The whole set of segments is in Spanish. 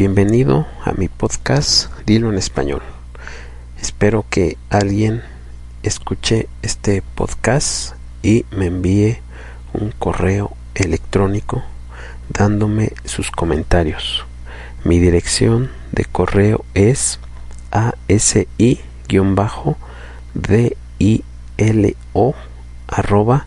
Bienvenido a mi podcast Dilo en Español. Espero que alguien escuche este podcast y me envíe un correo electrónico dándome sus comentarios. Mi dirección de correo es asi-dilo arroba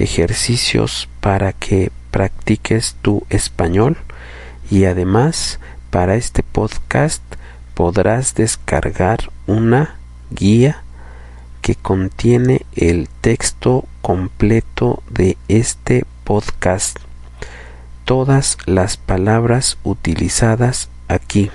ejercicios para que practiques tu español y además para este podcast podrás descargar una guía que contiene el texto completo de este podcast. Todas las palabras utilizadas aquí.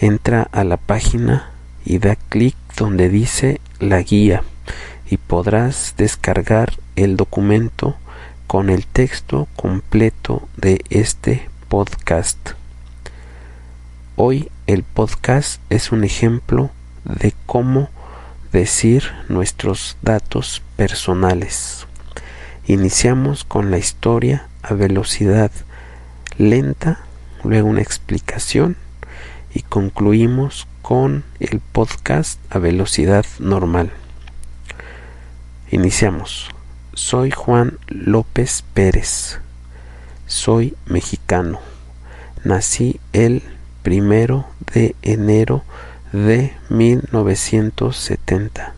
Entra a la página y da clic donde dice la guía y podrás descargar el documento con el texto completo de este podcast. Hoy el podcast es un ejemplo de cómo decir nuestros datos personales. Iniciamos con la historia a velocidad lenta, luego una explicación y concluimos con el podcast a velocidad normal. Iniciamos. Soy Juan López Pérez. Soy mexicano. Nací el primero de enero de 1970.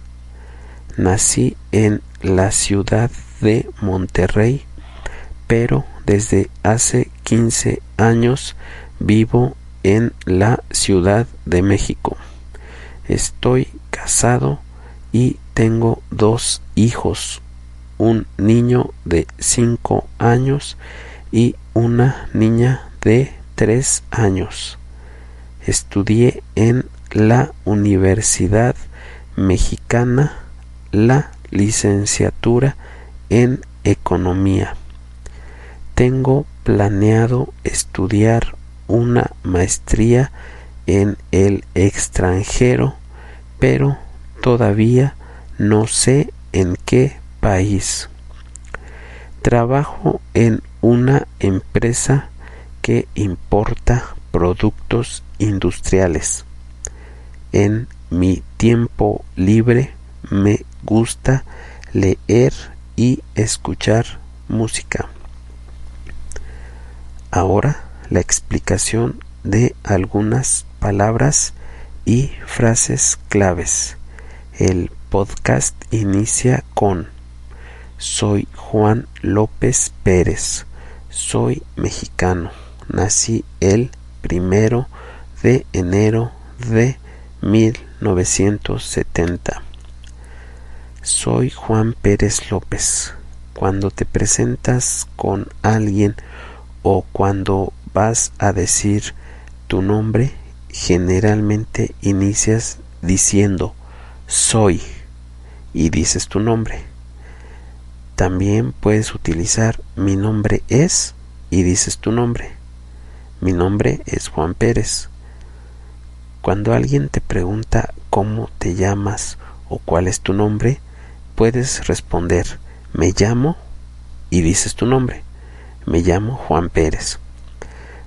Nací en la ciudad de Monterrey, pero desde hace 15 años vivo en la Ciudad de México. Estoy casado y tengo dos hijos, un niño de 5 años y una niña de 3 años. Estudié en la Universidad Mexicana la licenciatura en Economía. Tengo planeado estudiar una maestría en el extranjero, pero todavía no sé en qué país. Trabajo en una empresa que importa productos industriales. En mi tiempo libre me gusta leer y escuchar música. Ahora la explicación de algunas palabras y frases claves. El podcast inicia con Soy Juan López Pérez. Soy mexicano. Nací el primero de enero de 1970. Soy Juan Pérez López. Cuando te presentas con alguien o cuando vas a decir tu nombre, generalmente inicias diciendo soy y dices tu nombre. También puedes utilizar mi nombre es y dices tu nombre. Mi nombre es Juan Pérez. Cuando alguien te pregunta cómo te llamas o cuál es tu nombre, puedes responder me llamo y dices tu nombre. Me llamo Juan Pérez.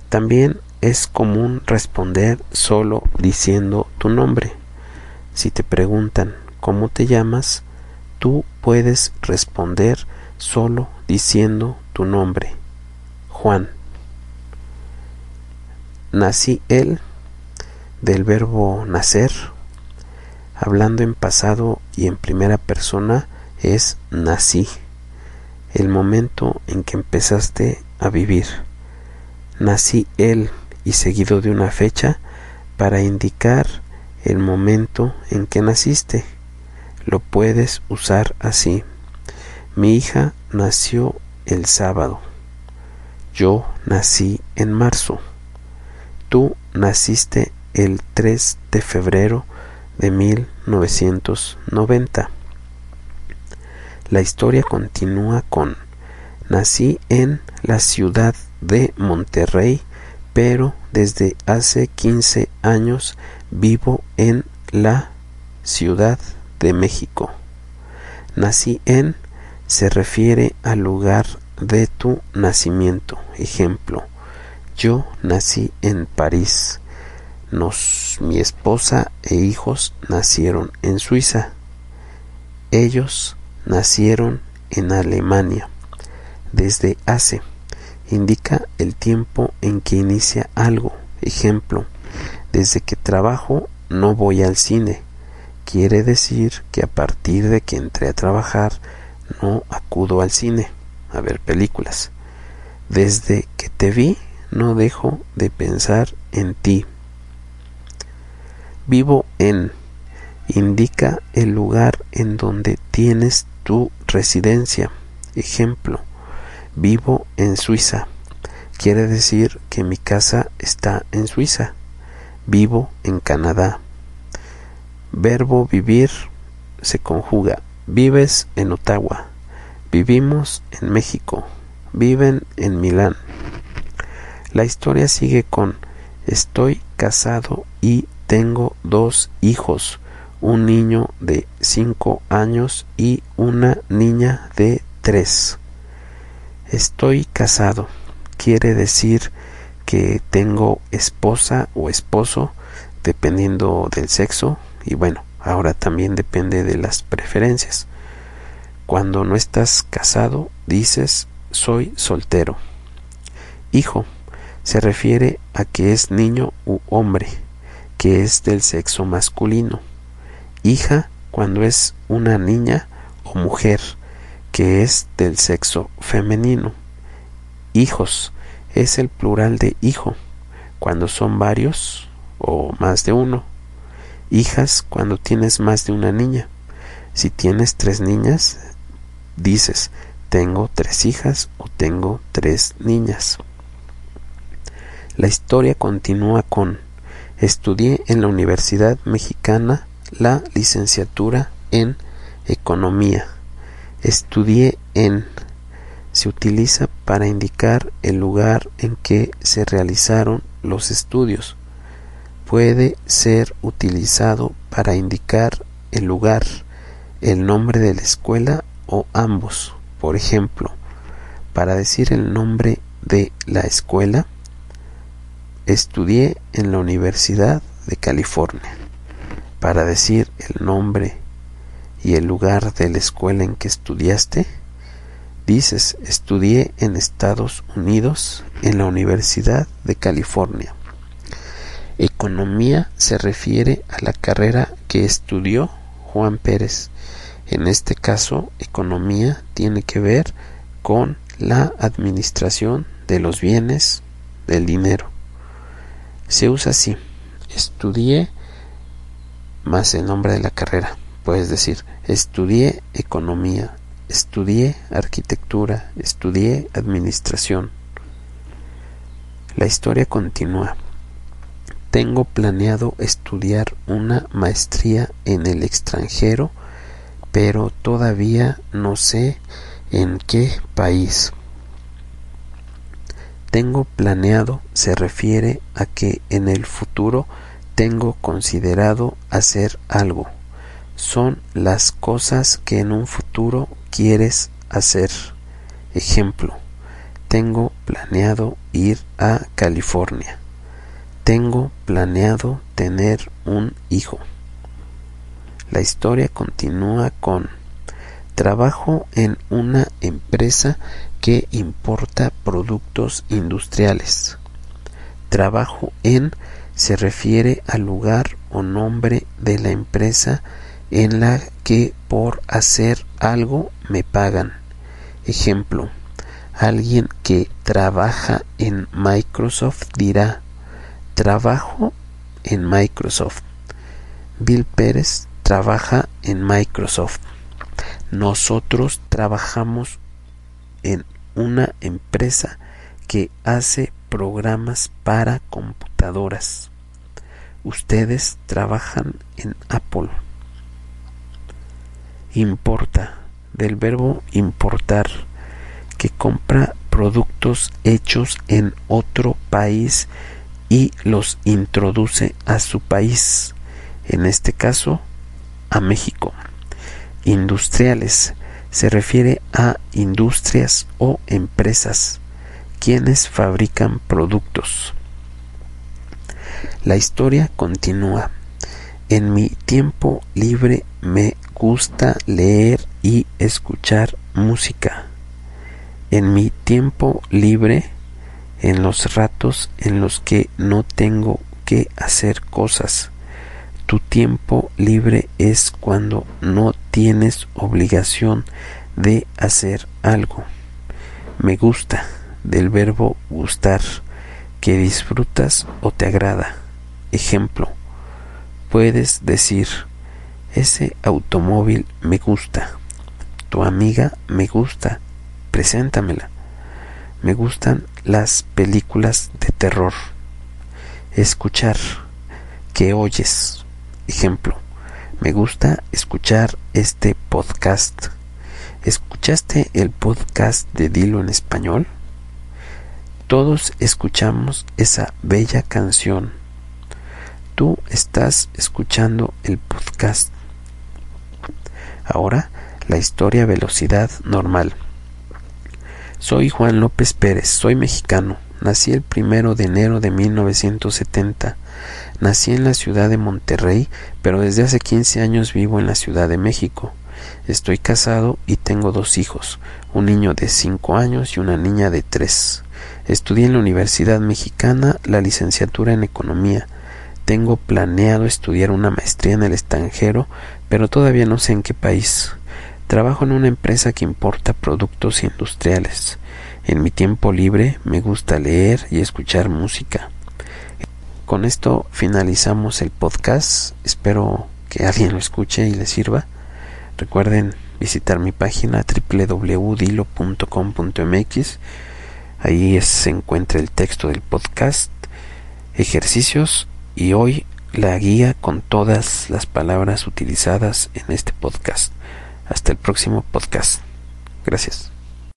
También es común responder solo diciendo tu nombre. Si te preguntan cómo te llamas, tú puedes responder solo diciendo tu nombre. Juan. Nací él del verbo nacer. Hablando en pasado y en primera persona es nací, el momento en que empezaste a vivir. Nací él y seguido de una fecha para indicar el momento en que naciste. Lo puedes usar así. Mi hija nació el sábado. Yo nací en marzo. Tú naciste el 3 de febrero de 1990. La historia continúa con Nací en la ciudad de Monterrey, pero desde hace 15 años vivo en la Ciudad de México. Nací en se refiere al lugar de tu nacimiento. Ejemplo, yo nací en París. Nos, mi esposa e hijos nacieron en Suiza. Ellos nacieron en Alemania. Desde hace indica el tiempo en que inicia algo. Ejemplo, desde que trabajo no voy al cine. Quiere decir que a partir de que entré a trabajar no acudo al cine a ver películas. Desde que te vi no dejo de pensar en ti. Vivo en indica el lugar en donde tienes tu residencia. Ejemplo, vivo en Suiza. Quiere decir que mi casa está en Suiza. Vivo en Canadá. Verbo vivir se conjuga. Vives en Ottawa. Vivimos en México. Viven en Milán. La historia sigue con Estoy casado y tengo dos hijos, un niño de cinco años y una niña de tres. Estoy casado quiere decir que tengo esposa o esposo dependiendo del sexo y bueno, ahora también depende de las preferencias. Cuando no estás casado dices soy soltero. Hijo se refiere a que es niño u hombre, que es del sexo masculino. Hija cuando es una niña o mujer, que es del sexo femenino. Hijos es el plural de hijo, cuando son varios o más de uno. Hijas cuando tienes más de una niña. Si tienes tres niñas, dices tengo tres hijas o tengo tres niñas. La historia continúa con estudié en la Universidad Mexicana la licenciatura en Economía. Estudié en se utiliza para indicar el lugar en que se realizaron los estudios. Puede ser utilizado para indicar el lugar, el nombre de la escuela o ambos. Por ejemplo, para decir el nombre de la escuela, estudié en la Universidad de California. Para decir el nombre y el lugar de la escuela en que estudiaste, dices, estudié en Estados Unidos en la Universidad de California. Economía se refiere a la carrera que estudió Juan Pérez. En este caso, economía tiene que ver con la administración de los bienes, del dinero. Se usa así. Estudié más el nombre de la carrera. Puedes decir, estudié economía, estudié arquitectura, estudié administración. La historia continúa. Tengo planeado estudiar una maestría en el extranjero, pero todavía no sé en qué país. Tengo planeado se refiere a que en el futuro tengo considerado hacer algo. Son las cosas que en un futuro quieres hacer. Ejemplo, tengo planeado ir a California. Tengo planeado tener un hijo. La historia continúa con Trabajo en una empresa que importa productos industriales. Trabajo en se refiere al lugar o nombre de la empresa en la que por hacer algo me pagan. Ejemplo, alguien que trabaja en Microsoft dirá, trabajo en Microsoft. Bill Pérez trabaja en Microsoft. Nosotros trabajamos en una empresa que hace programas para computadoras. Ustedes trabajan en Apple. Importa, del verbo importar, que compra productos hechos en otro país y los introduce a su país, en este caso a México. Industriales se refiere a industrias o empresas quienes fabrican productos. La historia continúa. En mi tiempo libre me gusta leer y escuchar música. En mi tiempo libre, en los ratos en los que no tengo que hacer cosas. Tu tiempo libre es cuando no tienes obligación de hacer algo. Me gusta del verbo gustar, que disfrutas o te agrada. Ejemplo, puedes decir, ese automóvil me gusta, tu amiga me gusta, preséntamela. Me gustan las películas de terror. Escuchar, que oyes. Ejemplo, me gusta escuchar este podcast. ¿Escuchaste el podcast de Dilo en español? Todos escuchamos esa bella canción. Tú estás escuchando el podcast. Ahora, la historia velocidad normal. Soy Juan López Pérez, soy mexicano. Nací el primero de enero de 1970. Nací en la ciudad de Monterrey, pero desde hace 15 años vivo en la Ciudad de México. Estoy casado y tengo dos hijos, un niño de 5 años y una niña de 3. Estudié en la Universidad Mexicana la licenciatura en Economía. Tengo planeado estudiar una maestría en el extranjero, pero todavía no sé en qué país. Trabajo en una empresa que importa productos industriales. En mi tiempo libre me gusta leer y escuchar música. Con esto finalizamos el podcast. Espero que alguien lo escuche y le sirva. Recuerden visitar mi página www.dilo.com.mx Ahí se encuentra el texto del podcast, ejercicios y hoy la guía con todas las palabras utilizadas en este podcast. Hasta el próximo podcast. Gracias.